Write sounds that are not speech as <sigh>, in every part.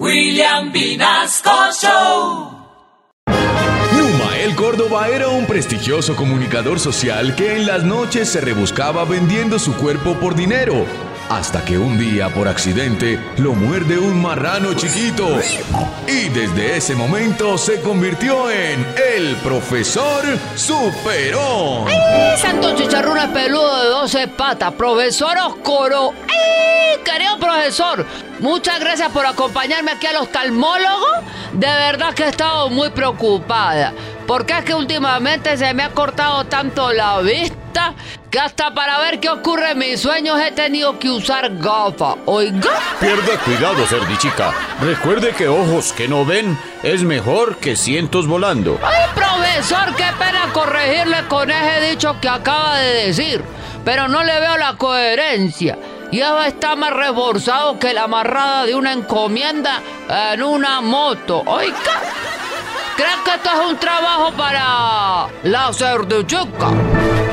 William Vinasco Show. Numael Córdoba era un prestigioso comunicador social que en las noches se rebuscaba vendiendo su cuerpo por dinero hasta que un día por accidente lo muerde un marrano chiquito. Y desde ese momento se convirtió en el profesor Superón. ¡Ay, santo chicharrón peludo de 12 patas! ¡Profesor Oscuro! ¡Ay, querido profesor! Muchas gracias por acompañarme aquí al oftalmólogo. De verdad que he estado muy preocupada. Porque es que últimamente se me ha cortado tanto la vista que hasta para ver qué ocurre en mis sueños he tenido que usar gafas. Oiga. Pierda cuidado, cerdichica. Recuerde que ojos que no ven es mejor que cientos volando. Ay, profesor, qué pena corregirle con ese dicho que acaba de decir. Pero no le veo la coherencia. Y eso está más reforzado que la amarrada de una encomienda en una moto. Oiga. ¿Crees que esto es un trabajo para la cerdichica?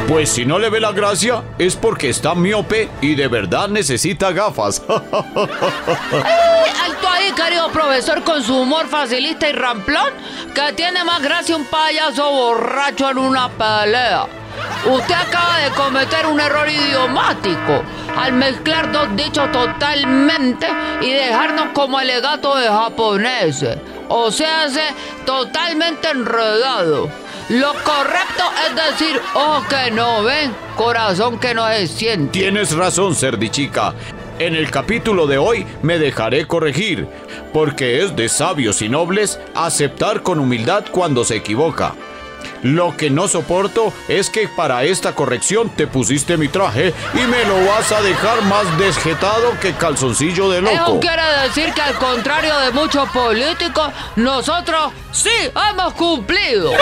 Pues si no le ve la gracia, es porque está miope y de verdad necesita gafas. ¡Ay, <laughs> alto ahí, querido profesor, con su humor facilista y ramplón, que tiene más gracia un payaso borracho en una pelea. Usted acaba de cometer un error idiomático al mezclar dos dichos totalmente y dejarnos como alegato de japoneses. O sea, se totalmente enredado. Lo correcto es decir, ojo que no ven, corazón que no se siente. Tienes razón, cerdichica. En el capítulo de hoy me dejaré corregir, porque es de sabios y nobles aceptar con humildad cuando se equivoca. Lo que no soporto es que para esta corrección te pusiste mi traje y me lo vas a dejar más desjetado que calzoncillo de loco. Eso quiere decir que al contrario de muchos políticos, nosotros sí hemos cumplido. <laughs>